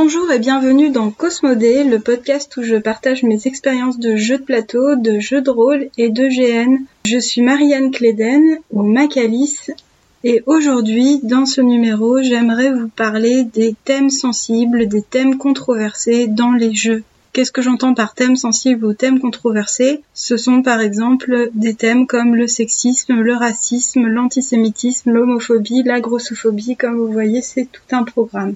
Bonjour et bienvenue dans Cosmodé, le podcast où je partage mes expériences de jeux de plateau, de jeux de rôle et de GN. Je suis Marianne Cléden ou Macalis et aujourd'hui, dans ce numéro, j'aimerais vous parler des thèmes sensibles, des thèmes controversés dans les jeux. Qu'est-ce que j'entends par thème sensible ou thème controversé Ce sont par exemple des thèmes comme le sexisme, le racisme, l'antisémitisme, l'homophobie, la grossophobie. Comme vous voyez, c'est tout un programme.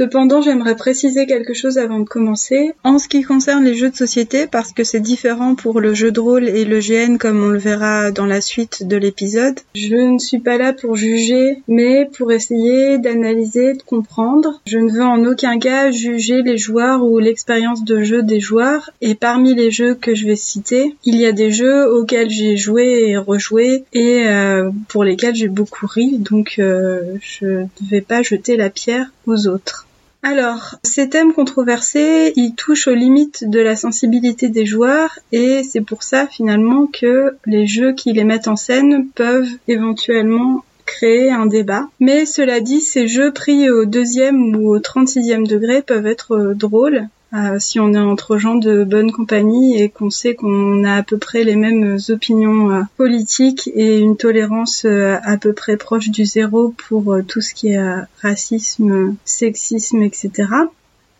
Cependant, j'aimerais préciser quelque chose avant de commencer. En ce qui concerne les jeux de société, parce que c'est différent pour le jeu de rôle et le GN comme on le verra dans la suite de l'épisode, je ne suis pas là pour juger, mais pour essayer d'analyser, de comprendre. Je ne veux en aucun cas juger les joueurs ou l'expérience de jeu des joueurs. Et parmi les jeux que je vais citer, il y a des jeux auxquels j'ai joué et rejoué et euh, pour lesquels j'ai beaucoup ri, donc euh, je ne vais pas jeter la pierre aux autres. Alors, ces thèmes controversés, ils touchent aux limites de la sensibilité des joueurs et c'est pour ça finalement que les jeux qui les mettent en scène peuvent éventuellement créer un débat. Mais cela dit, ces jeux pris au deuxième ou au 36e degré peuvent être drôles euh, si on est entre gens de bonne compagnie et qu'on sait qu'on a à peu près les mêmes opinions euh, politiques et une tolérance euh, à peu près proche du zéro pour tout ce qui est racisme, sexisme, etc.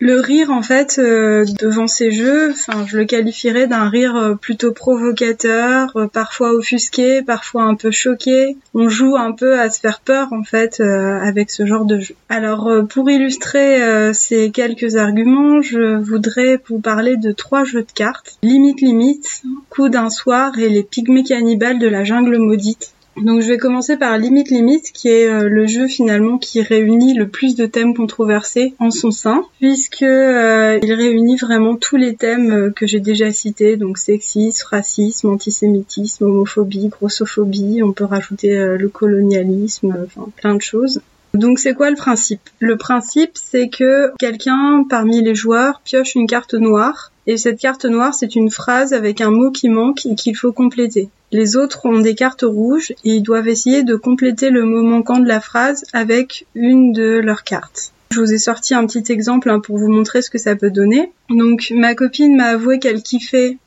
Le rire, en fait, euh, devant ces jeux, enfin, je le qualifierais d'un rire euh, plutôt provocateur, euh, parfois offusqué, parfois un peu choqué. On joue un peu à se faire peur, en fait, avec ce genre de jeu. Alors, pour illustrer ces quelques arguments, je voudrais vous parler de trois jeux de cartes. Limite Limite, Coup d'un soir et les pygmées cannibales de la jungle maudite. Donc je vais commencer par Limite Limite, qui est euh, le jeu finalement qui réunit le plus de thèmes controversés en son sein, puisque euh, il réunit vraiment tous les thèmes euh, que j'ai déjà cités, donc sexisme, racisme, antisémitisme, homophobie, grossophobie, on peut rajouter le colonialisme, enfin plein de choses. Donc c'est quoi le principe? Le principe c'est que quelqu'un parmi les joueurs pioche une carte noire et cette carte noire c'est une phrase avec un mot qui manque et qu'il faut compléter. Les autres ont des cartes rouges et ils doivent essayer de compléter le mot manquant de la phrase avec une de leurs cartes. Je vous ai sorti un petit exemple hein, pour vous montrer ce que ça peut donner. Donc ma copine m'a avoué qu'elle kiffait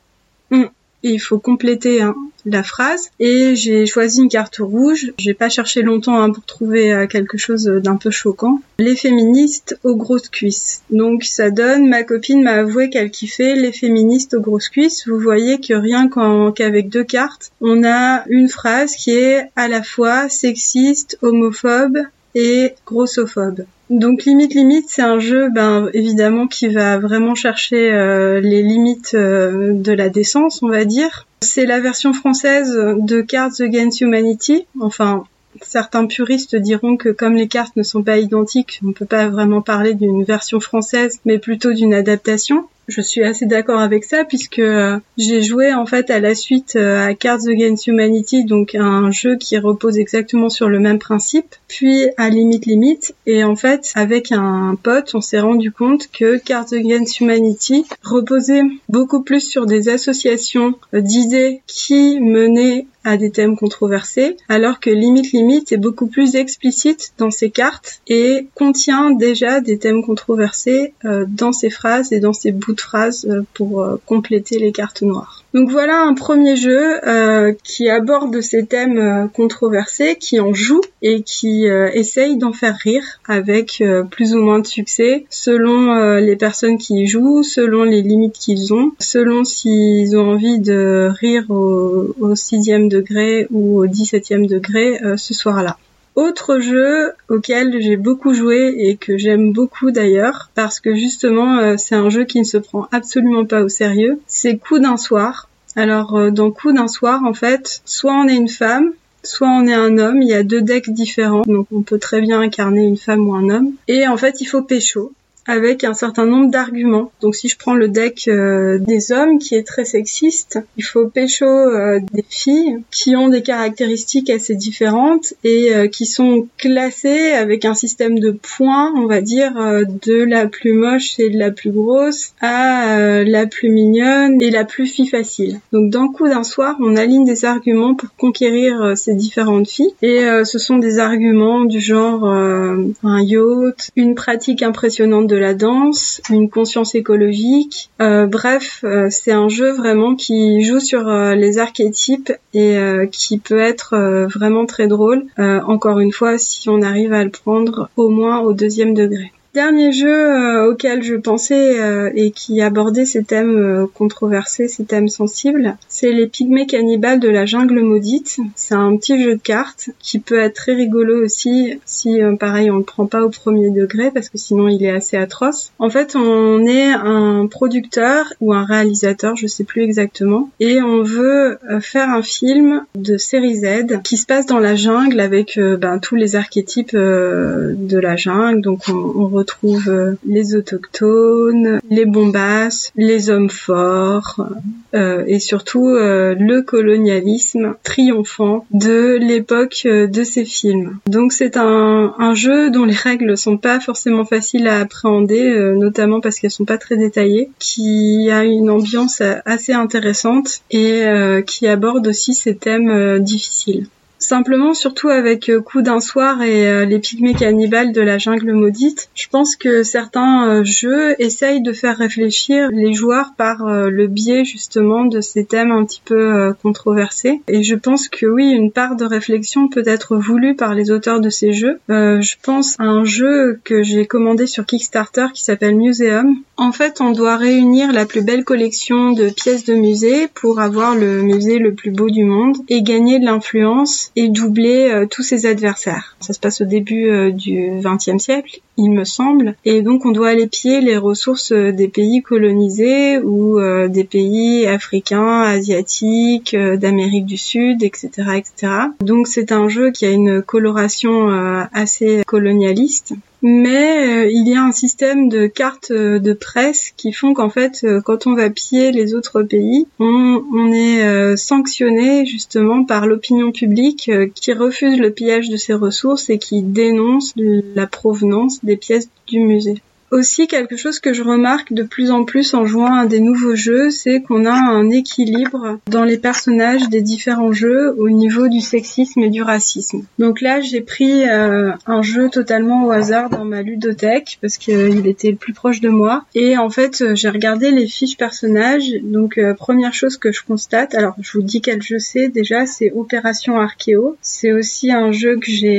hum, il faut compléter hein, la phrase. Et j'ai choisi une carte rouge. J'ai pas cherché longtemps hein, pour trouver euh, quelque chose d'un peu choquant. Les féministes aux grosses cuisses. Donc ça donne, ma copine m'a avoué qu'elle kiffait les féministes aux grosses cuisses. Vous voyez que rien qu'avec deux cartes, on a une phrase qui est à la fois sexiste, homophobe et grossophobe. Donc limite limite, c'est un jeu, ben évidemment, qui va vraiment chercher euh, les limites euh, de la décence, on va dire. C'est la version française de Cards Against Humanity. Enfin, certains puristes diront que comme les cartes ne sont pas identiques, on ne peut pas vraiment parler d'une version française, mais plutôt d'une adaptation je suis assez d'accord avec ça puisque euh, j'ai joué en fait à la suite euh, à Cards Against Humanity, donc un jeu qui repose exactement sur le même principe, puis à Limite Limite et en fait avec un pote on s'est rendu compte que Cards Against Humanity reposait beaucoup plus sur des associations euh, d'idées qui menaient à des thèmes controversés, alors que Limite Limite est beaucoup plus explicite dans ses cartes et contient déjà des thèmes controversés dans ses phrases et dans ses bouts de phrases euh, pour euh, compléter les cartes noires. Donc voilà un premier jeu euh, qui aborde ces thèmes controversés, qui en joue et qui essaye d'en faire rire avec plus ou moins de succès selon les personnes qui y jouent, selon les limites qu'ils ont, selon s'ils ont envie de rire au, au sixième degré ou au dix-septième degré ce soir-là. Autre jeu auquel j'ai beaucoup joué et que j'aime beaucoup d'ailleurs, parce que justement euh, c'est un jeu qui ne se prend absolument pas au sérieux, c'est Coup d'un soir. Alors euh, dans Coup d'un soir en fait, soit on est une femme, soit on est un homme, il y a deux decks différents, donc on peut très bien incarner une femme ou un homme, et en fait il faut pécho. Avec un certain nombre d'arguments. Donc si je prends le deck euh, des hommes qui est très sexiste, il faut pécho euh, des filles qui ont des caractéristiques assez différentes et qui sont classées avec un système de points, on va dire, de la plus moche et de la plus grosse à la plus mignonne et la plus fille facile. Donc d'un coup d'un soir, on aligne des arguments pour conquérir ces différentes filles et ce sont des arguments du genre un yacht, une pratique impressionnante de la danse, une conscience écologique. Euh, bref, euh, c'est un jeu vraiment qui joue sur euh, les archétypes et qui peut être vraiment très drôle. encore une fois, si on arrive à le prendre au moins au deuxième degré. Dernier jeu euh, auquel je pensais euh, et qui abordait ces thèmes euh, controversés, ces thèmes sensibles, c'est les pygmées cannibales de la jungle maudite. C'est un petit jeu de cartes qui peut être très rigolo aussi si pareil on le prend pas au premier degré parce que sinon il est assez atroce. En fait, on est un producteur ou un réalisateur, je sais plus exactement, et on veut faire un film de série Z qui se passe dans la jungle avec ben, tous les archétypes de la jungle. Donc on, on retrouve euh, les autochtones, les bombasses, les hommes forts euh, et surtout euh, le colonialisme triomphant de l'époque de ces films. Donc c'est un, un, jeu dont les règles sont pas forcément faciles à appréhender, notamment parce qu'elles sont pas très détaillées, qui a une ambiance assez intéressante et qui aborde aussi ces thèmes difficiles. Simplement, surtout avec euh, Coup d'un soir et euh, les pygmées cannibales de la jungle maudite, je pense que certains euh, jeux essayent de faire réfléchir les joueurs par le biais justement de ces thèmes un petit peu controversés. Et je pense que oui, une part de réflexion peut être voulue par les auteurs de ces jeux. je pense à un jeu que j'ai commandé sur Kickstarter qui s'appelle Museum. En fait, on doit réunir la plus belle collection de pièces de musée pour avoir le musée le plus beau du monde et gagner de l'influence et doubler euh, tous ses adversaires. Ça se passe au début euh, du XXe siècle, il me semble, et donc on doit aller piller les ressources euh, des pays colonisés ou des pays africains, asiatiques, d'Amérique du Sud, etc., etc. Donc c'est un jeu qui a une coloration assez colonialiste mais euh, il y a un système de cartes euh, de presse qui font qu'en fait, euh, quand on va piller les autres pays, on, on est sanctionné justement par l'opinion publique qui refuse le pillage de ces ressources et qui dénonce la provenance des pièces du musée. Aussi, quelque chose que je remarque de plus en plus en jouant à des nouveaux jeux, c'est qu'on a un équilibre dans les personnages des différents jeux au niveau du sexisme et du racisme. Donc là, j'ai pris euh, un jeu totalement au hasard dans ma ludothèque parce qu'il était le plus proche de moi. Et en fait, euh, j'ai regardé les fiches personnages. Donc, euh, première chose que je constate, alors je vous dis quel jeu c'est déjà, c'est Opération Archeo. C'est aussi un jeu que j'ai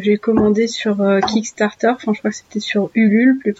j'ai commandé sur Kickstarter. Enfin, je crois que c'était sur Ulule plus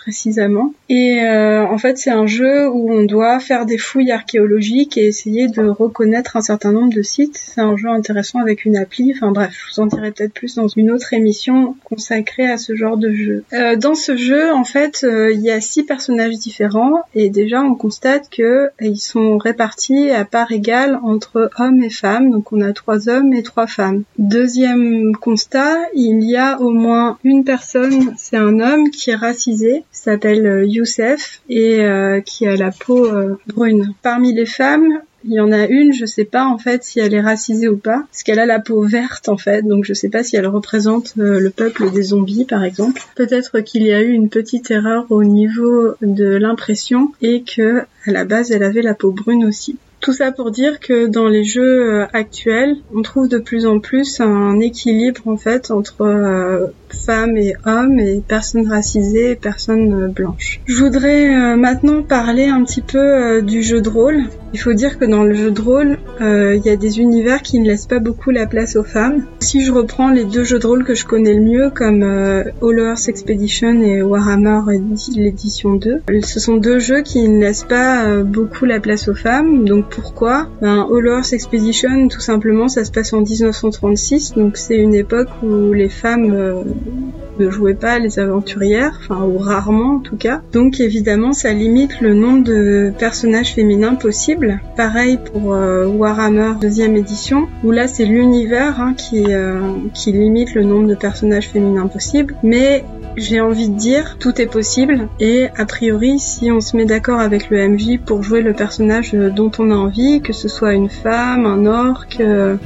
et euh, en fait, c'est un jeu où on doit faire des fouilles archéologiques et essayer de reconnaître un certain nombre de sites. C'est un jeu intéressant avec une appli. Enfin bref, je vous en dirai peut-être plus dans une autre émission consacrée à ce genre de jeu. Euh, dans ce jeu, en fait, euh, il y a six personnages différents et déjà on constate que ils sont répartis à part égale entre hommes et femmes. Donc on a trois hommes et trois femmes. Deuxième constat, il y a au moins une personne, c'est un homme qui est racisé s'appelle euh, Youssef et euh, qui a la peau euh, brune. Parmi les femmes, il y en a une, je sais pas en fait si elle est racisée ou pas, parce qu'elle a la peau verte en fait, donc je sais pas si elle représente le peuple des zombies par exemple. Peut-être qu'il y a eu une petite erreur au niveau de l'impression et que à la base elle avait la peau brune aussi. Tout ça pour dire que dans les jeux actuels, on trouve de plus en plus un équilibre en fait entre femmes et hommes et personnes racisées et personnes blanches. Je voudrais euh, maintenant parler un petit peu euh, du jeu de rôle. Il faut dire que dans le jeu de rôle, euh, il y a des univers qui ne laissent pas beaucoup la place aux femmes. Si je reprends les deux jeux de rôle que je connais le mieux, comme Hollow's Expedition et Warhammer l'édition 2, ce sont deux jeux qui ne laissent pas beaucoup la place aux femmes. Donc pourquoi? Ben, Hollow's Expedition, tout simplement, ça se passe en 1936, donc c'est une époque où les femmes ne jouaient pas les aventurières, enfin ou rarement en tout cas. Donc évidemment ça limite le nombre de personnages féminins possibles. Pareil pour euh, Warhammer deuxième édition, où là c'est l'univers hein, qui, euh, qui limite le nombre de personnages féminins possibles. Mais j'ai envie de dire, tout est possible. Et a priori, si on se met d'accord avec le MJ pour jouer le personnage dont on a envie, que ce soit une femme, un orc,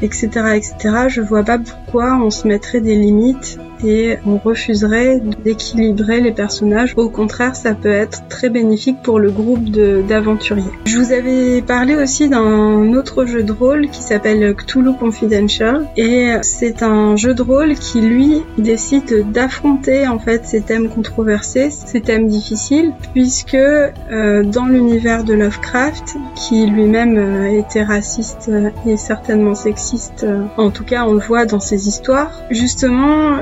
etc., euh, etc., je vois pas pourquoi on se mettrait des limites et on refuserait d'équilibrer les personnages. Au contraire, ça peut être très bénéfique pour le groupe d'aventuriers. Je vous avais parlé aussi d'un autre jeu de rôle qui s'appelle Cthulhu Confidential et c'est un jeu de rôle qui lui décide d'affronter en fait ces thèmes controversés, ces thèmes difficiles, puisque euh, dans l'univers de Lovecraft, qui lui-même euh, était raciste et certainement sexiste, euh, en tout cas on le voit dans ses histoires, justement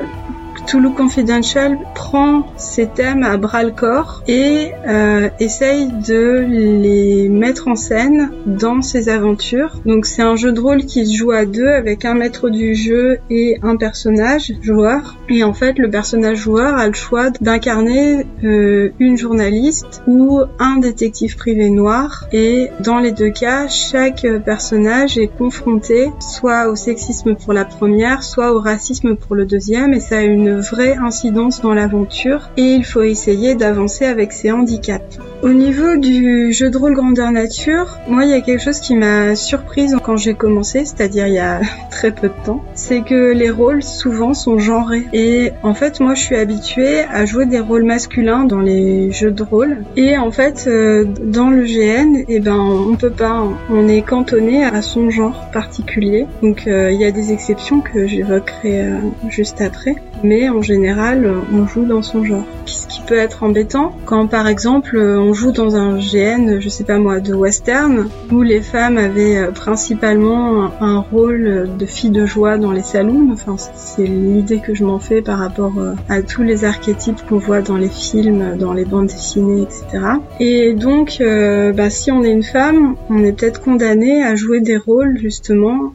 Toulouse Confidential prend ces thèmes à bras le corps et euh, essaye de les mettre en scène dans ses aventures. Donc c'est un jeu de rôle qui se joue à deux avec un maître du jeu et un personnage joueur. Et en fait le personnage joueur a le choix d'incarner euh, une journaliste ou un détective privé noir. Et dans les deux cas, chaque personnage est confronté soit au sexisme pour la première, soit au racisme pour le deuxième. Et ça a une vraie incidence dans l'aventure et il faut essayer d'avancer avec ses handicaps. Au niveau du jeu de rôle grandeur nature, moi il y a quelque chose qui m'a surprise quand j'ai commencé, c'est-à-dire il y a très peu de temps, c'est que les rôles souvent sont genrés. Et en fait moi je suis habituée à jouer des rôles masculins dans les jeux de rôle et en fait euh, dans le GN, eh ben on peut pas, on est cantonné à son genre particulier. Donc euh, il y a des exceptions que j'évoquerai euh, juste après, mais en général on joue dans son genre. Ce qui peut être embêtant quand par exemple on joue dans un GN, je sais pas moi, de western, où les femmes avaient euh, principalement un rôle de fille de joie dans les salons. Enfin, c'est l'idée que je m'en fais par rapport euh, à tous les archétypes qu'on voit dans les films, dans les bandes dessinées, etc. Et donc, euh, bah, si on est une femme, on est peut-être condamné à jouer des rôles justement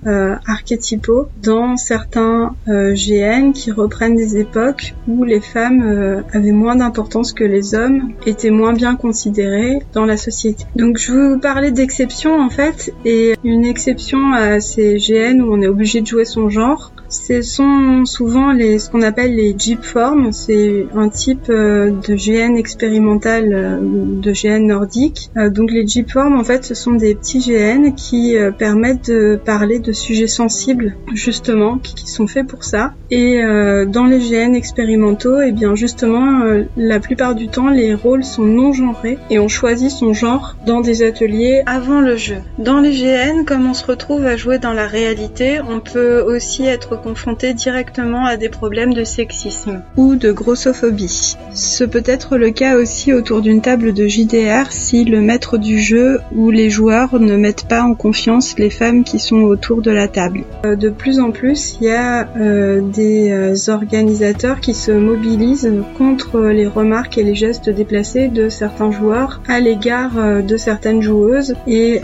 archétypaux dans certains GN qui reprennent des époques où les femmes avaient moins d'importance que les hommes, étaient moins bien considérées dans la société. Donc je vous parlais d'exception en fait, et une exception à ces GN où on est obligé de jouer son genre, ce sont souvent les, ce qu'on appelle les Jeep Forms. C'est un type euh, de GN expérimental, euh, de GN nordique. Euh, donc les Jeep Forms, en fait, ce sont des petits GN qui permettent de parler de sujets sensibles, justement, qui, sont faits pour ça. Et dans les GN expérimentaux, et eh bien justement, la plupart du temps, les rôles sont non genrés et on choisit son genre dans des ateliers avant le jeu. Dans les GN, comme on se retrouve à jouer dans la réalité, on peut aussi être confrontés directement à des problèmes de sexisme ou de grossophobie. Ce peut être le cas aussi autour d'une table de JDR si le maître du jeu ou les joueurs ne mettent pas en confiance les femmes qui sont autour de la table. Euh, de plus en plus, il y a euh, des euh, organisateurs qui se mobilisent contre les remarques et les gestes déplacés de certains joueurs à l'égard de certaines joueuses et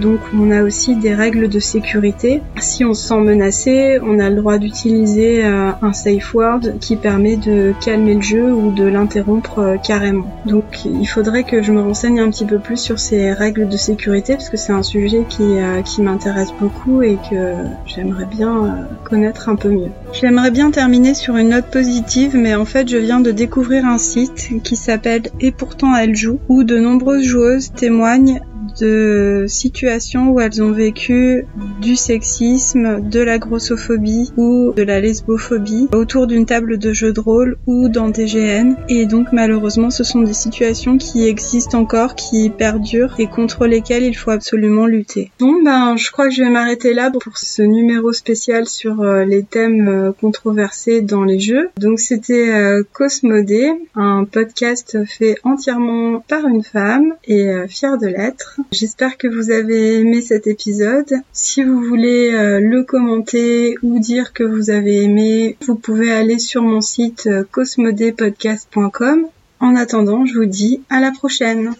donc on a aussi des règles de sécurité. Si on se sent menacé, on a le droit d'utiliser euh, un safe word qui permet de calmer le jeu ou de l'interrompre euh, carrément. Donc il faudrait que je me renseigne un petit peu plus sur ces règles de sécurité parce que c'est un sujet qui, euh, qui m'intéresse beaucoup et que j'aimerais bien connaître un peu mieux. J'aimerais bien terminer sur une note positive mais en fait je viens de découvrir un site qui s'appelle Et pourtant elle joue où de nombreuses joueuses témoignent de situations où elles ont vécu du sexisme, de la grossophobie ou de la lesbophobie autour d'une table de jeu de rôle ou dans des GN. Et donc malheureusement ce sont des situations qui existent encore, qui perdurent et contre lesquelles il faut absolument lutter. Bon ben je crois que je vais m'arrêter là pour ce numéro spécial sur euh, les thèmes euh, controversés dans les jeux. Donc c'était euh, Cosmodé, un podcast fait entièrement par une femme et fier de l'être. J'espère que vous avez aimé cet épisode. Si vous voulez euh, le commenter ou dire que vous avez aimé, vous pouvez aller sur mon site euh, cosmodepodcast.com. En attendant, je vous dis à la prochaine.